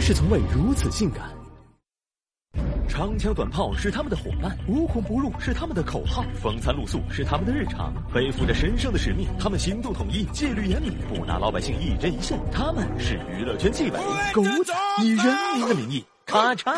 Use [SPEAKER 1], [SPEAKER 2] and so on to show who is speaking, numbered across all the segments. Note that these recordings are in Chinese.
[SPEAKER 1] 是从未如此性感。长枪短炮是他们的伙伴，无孔不入是他们的口号，风餐露宿是他们的日常，背负着神圣的使命，他们行动统一，纪律严明，不拿老百姓一针一线。他们是娱乐圈纪委，狗仔以人民的名义。咔嚓！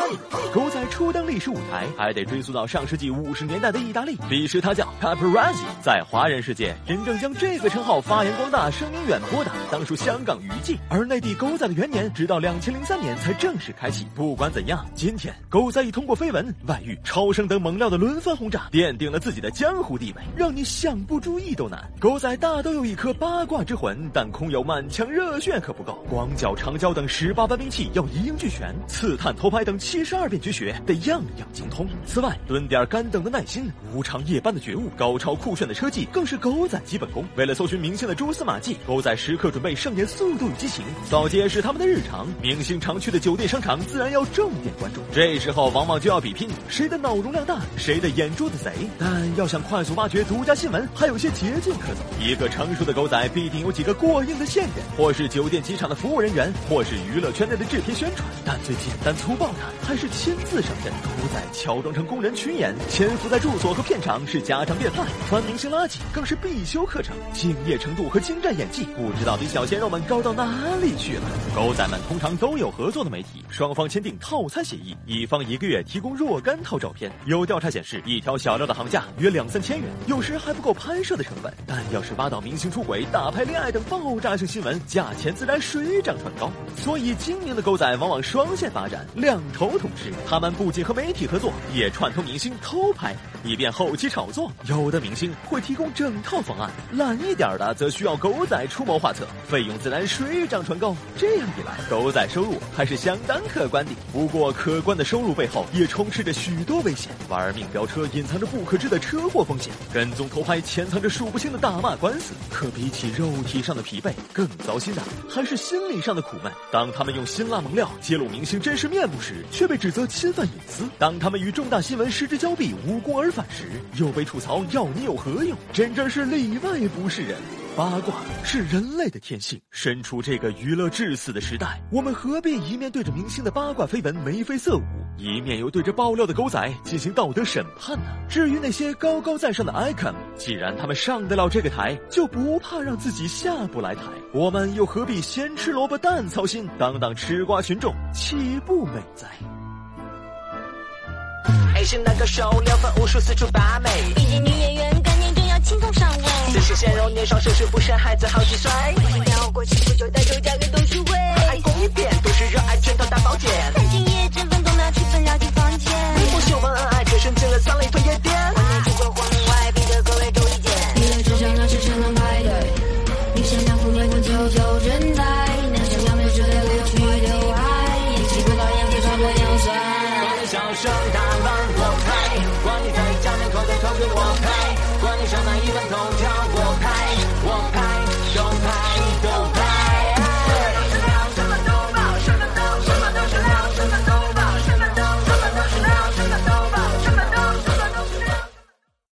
[SPEAKER 1] 狗仔初登历史舞台，还得追溯到上世纪五十年代的意大利。彼时他叫 Paparazzi，在华人世界，真正将这个称号发扬光大、声名远播的，当属香港娱记。而内地狗仔的元年，直到两千零三年才正式开启。不管怎样，今天狗仔已通过绯闻、外遇、超生等猛料的轮番轰炸，奠定了自己的江湖地位，让你想不注意都难。狗仔大都有一颗八卦之魂，但空有满腔热血可不够。广角、长焦等十八般兵器要一应俱全，刺探。偷拍等七十二变绝学得样样精通。此外，蹲点干等的耐心、无常夜班的觉悟、高超酷炫的车技，更是狗仔基本功。为了搜寻明星的蛛丝马迹，狗仔时刻准备上演《速度与激情》，扫街是他们的日常。明星常去的酒店商场，自然要重点关注。这时候，往往就要比拼谁的脑容量大，谁的眼珠子贼。但要想快速挖掘独家新闻，还有些捷径可走。一个成熟的狗仔必定有几个过硬的线人，或是酒店、机场的服务人员，或是娱乐圈内的制片宣传。但最简单。粗暴的还是亲自上阵，狗仔乔装成工人群演，潜伏在住所和片场是家常便饭。穿明星垃圾更是必修课程，敬业程度和精湛演技，不知道比小鲜肉们高到哪里去了。狗仔们通常都有合作的媒体，双方签订套餐协议，一方一个月提供若干套照片。有调查显示，一条小料的行价约两三千元，有时还不够拍摄的成本。但要是挖到明星出轨、打牌恋爱等爆炸性新闻，价钱自然水涨船高。所以精明的狗仔往往双线发展。两头通吃，他们不仅和媒体合作，也串通明星偷拍，以便后期炒作。有的明星会提供整套方案，懒一点的则需要狗仔出谋划策，费用自然水涨船高。这样一来，狗仔收入还是相当可观的。不过，可观的收入背后也充斥着许多危险：玩命飙车隐藏着不可知的车祸风险，跟踪偷拍潜藏着数不清的大骂官司。可比起肉体上的疲惫，更糟心的还是心理上的苦闷。当他们用辛辣猛料揭露明星真实面。不时却被指责侵犯隐私，当他们与重大新闻失之交臂、无功而返时，又被吐槽要你有何用？真正是里外不是人。八卦是人类的天性。身处这个娱乐至死的时代，我们何必一面对着明星的八卦绯闻眉飞色舞，一面又对着爆料的狗仔进行道德审判呢？至于那些高高在上的 icon，既然他们上得了这个台，就不怕让自己下不来台。我们又何必先吃萝卜淡操心，当当吃瓜群众岂不美哉？
[SPEAKER 2] 爱是那个手撩粉无数四处把美，
[SPEAKER 3] 毕竟女演员概念正要轻松上只
[SPEAKER 2] 是鲜肉年少，盛世不生孩子好几岁。我
[SPEAKER 3] 今天过去不久，带走家人都是为。爱
[SPEAKER 2] 公一遍，都是热爱全套大保健。但
[SPEAKER 3] 今夜这份工拿去分了房间。你不
[SPEAKER 2] 秀恩爱，却升进了三里屯夜店。我
[SPEAKER 3] 内住过婚外，逼得各位都意见。你的真相那是成龙派对，你想要红颜不久就认在。那些要面之类的去留爱，一起不导演，别穿过腰酸。
[SPEAKER 2] 小声打扮我开，管你在家门口的头给我开，管你上哪一份头条。